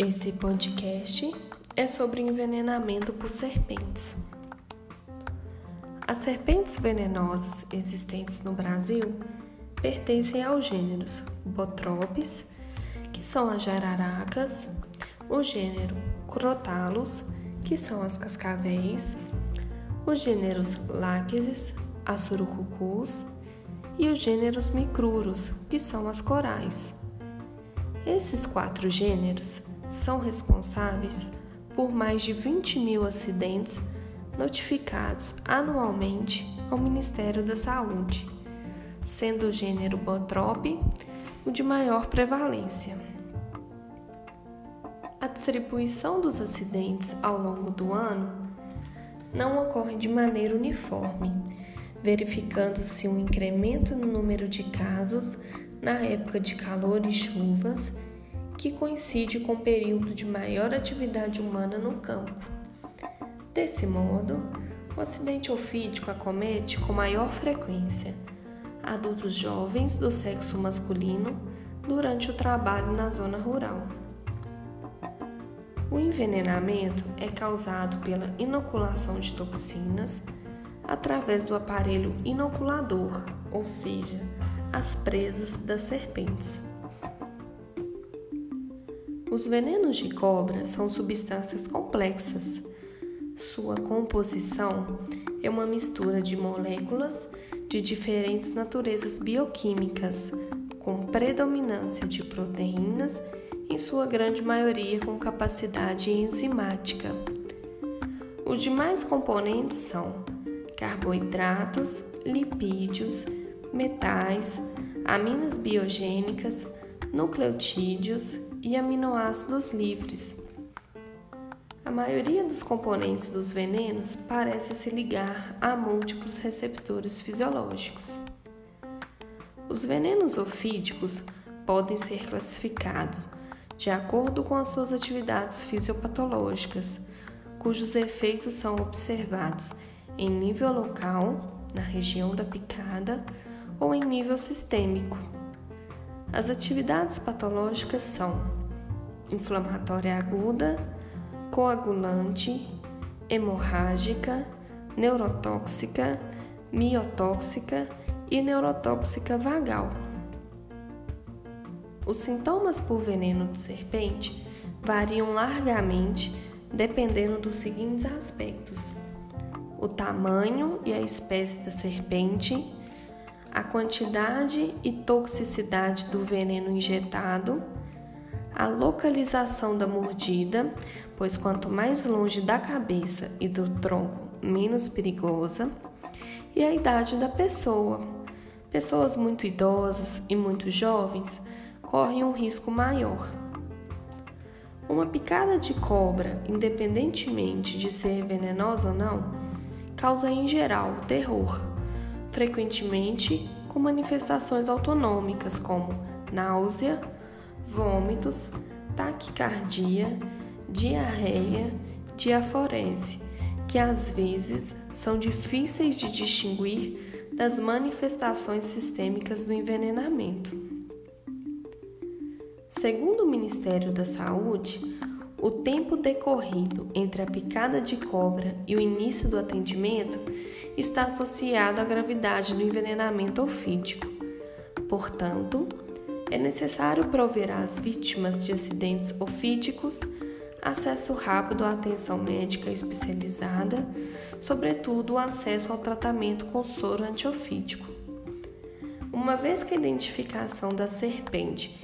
Esse podcast é sobre envenenamento por serpentes. As serpentes venenosas existentes no Brasil pertencem aos gêneros Botropes, que são as jararacas, o gênero Crotalus, que são as cascavéis, os gêneros Láqueses, as surucucus e os gêneros Micruros, que são as corais. Esses quatro gêneros são responsáveis por mais de 20 mil acidentes notificados anualmente ao Ministério da Saúde, sendo o gênero Botrope o de maior prevalência. A distribuição dos acidentes ao longo do ano não ocorre de maneira uniforme, verificando-se um incremento no número de casos na época de calor e chuvas que coincide com o período de maior atividade humana no campo. Desse modo, o acidente ofídico acomete com maior frequência adultos jovens do sexo masculino durante o trabalho na zona rural. O envenenamento é causado pela inoculação de toxinas através do aparelho inoculador, ou seja, as presas das serpentes. Os venenos de cobra são substâncias complexas. Sua composição é uma mistura de moléculas de diferentes naturezas bioquímicas, com predominância de proteínas, em sua grande maioria com capacidade enzimática. Os demais componentes são carboidratos, lipídios, metais, aminas biogênicas, nucleotídeos e aminoácidos livres. A maioria dos componentes dos venenos parece se ligar a múltiplos receptores fisiológicos. Os venenos ofídicos podem ser classificados de acordo com as suas atividades fisiopatológicas, cujos efeitos são observados em nível local, na região da picada, ou em nível sistêmico. As atividades patológicas são inflamatória aguda, coagulante, hemorrágica, neurotóxica, miotóxica e neurotóxica vagal. Os sintomas por veneno de serpente variam largamente dependendo dos seguintes aspectos: o tamanho e a espécie da serpente, a quantidade e toxicidade do veneno injetado, a localização da mordida, pois quanto mais longe da cabeça e do tronco, menos perigosa, e a idade da pessoa. Pessoas muito idosas e muito jovens correm um risco maior. Uma picada de cobra, independentemente de ser venenosa ou não, causa em geral terror frequentemente com manifestações autonômicas como náusea, vômitos, taquicardia, diarreia, diaforese, que às vezes são difíceis de distinguir das manifestações sistêmicas do envenenamento. Segundo o Ministério da Saúde, o tempo decorrido entre a picada de cobra e o início do atendimento está associado à gravidade do envenenamento ofídico. Portanto, é necessário prover às vítimas de acidentes ofídicos acesso rápido à atenção médica especializada, sobretudo o acesso ao tratamento com soro antiofídico. Uma vez que a identificação da serpente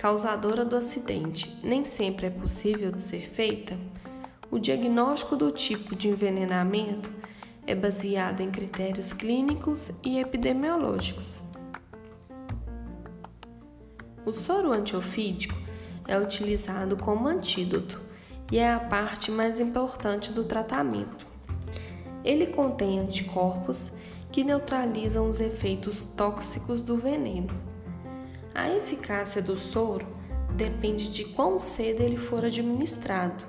causadora do acidente nem sempre é possível de ser feita, o diagnóstico do tipo de envenenamento é baseado em critérios clínicos e epidemiológicos. O soro antiofídico é utilizado como antídoto e é a parte mais importante do tratamento. Ele contém anticorpos que neutralizam os efeitos tóxicos do veneno a eficácia do soro depende de quão cedo ele for administrado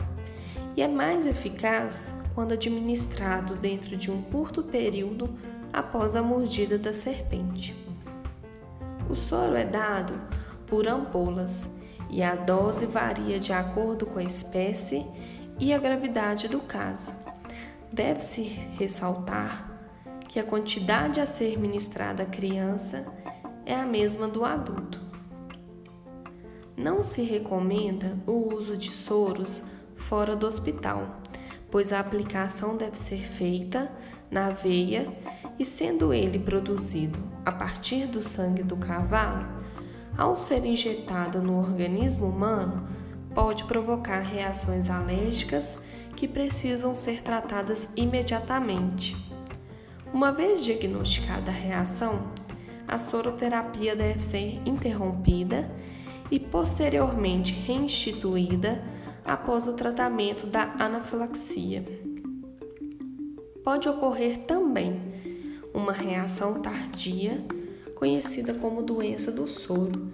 e é mais eficaz quando administrado dentro de um curto período após a mordida da serpente. O soro é dado por ampolas e a dose varia de acordo com a espécie e a gravidade do caso. Deve-se ressaltar que a quantidade a ser ministrada à criança é a mesma do adulto. Não se recomenda o uso de soros fora do hospital, pois a aplicação deve ser feita na veia e, sendo ele produzido a partir do sangue do cavalo, ao ser injetado no organismo humano, pode provocar reações alérgicas que precisam ser tratadas imediatamente. Uma vez diagnosticada a reação, a soroterapia deve ser interrompida e posteriormente reinstituída após o tratamento da anafilaxia. Pode ocorrer também uma reação tardia, conhecida como doença do soro,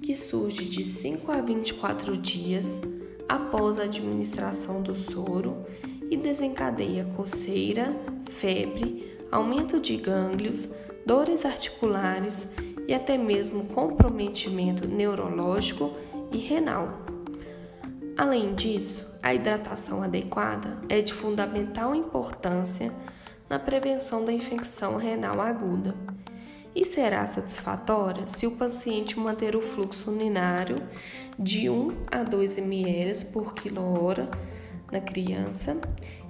que surge de 5 a 24 dias após a administração do soro e desencadeia coceira, febre, aumento de gânglios, dores articulares e até mesmo comprometimento neurológico e renal. Além disso, a hidratação adequada é de fundamental importância na prevenção da infecção renal aguda e será satisfatória se o paciente manter o fluxo urinário de 1 a 2 ml por quilo-hora na criança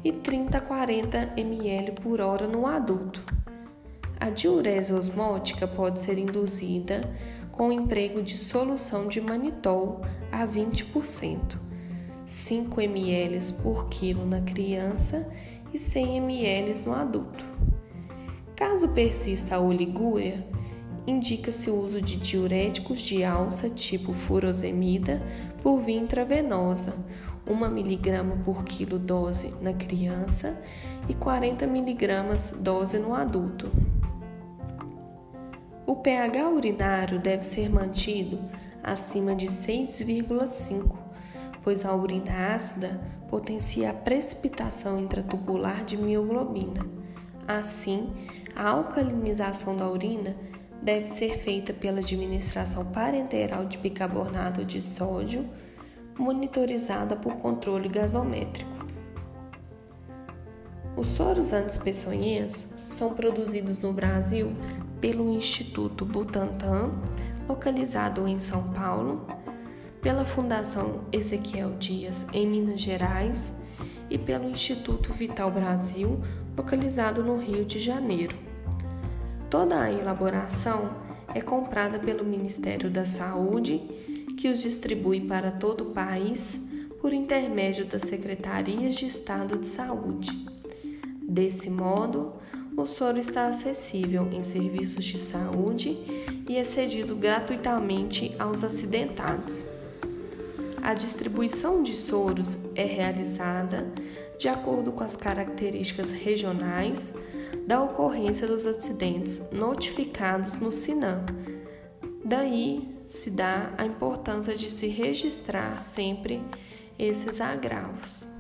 e 30 a 40 ml por hora no adulto. A diurese osmótica pode ser induzida com o emprego de solução de manitol a 20%, 5 ml por quilo na criança e 100 ml no adulto. Caso persista a oligúria, indica-se o uso de diuréticos de alça tipo furosemida por via intravenosa, 1 mg por quilo dose na criança e 40 mg dose no adulto. O pH urinário deve ser mantido acima de 6,5, pois a urina ácida potencia a precipitação intratubular de mioglobina. Assim, a alcalinização da urina deve ser feita pela administração parenteral de bicarbonato de sódio, monitorizada por controle gasométrico. Os soros antipeçonhentos são produzidos no Brasil pelo Instituto Butantan, localizado em São Paulo, pela Fundação Ezequiel Dias, em Minas Gerais, e pelo Instituto Vital Brasil, localizado no Rio de Janeiro. Toda a elaboração é comprada pelo Ministério da Saúde, que os distribui para todo o país por intermédio das secretarias de Estado de Saúde. Desse modo, o soro está acessível em serviços de saúde e é cedido gratuitamente aos acidentados. A distribuição de soros é realizada de acordo com as características regionais da ocorrência dos acidentes notificados no SINAM. Daí se dá a importância de se registrar sempre esses agravos.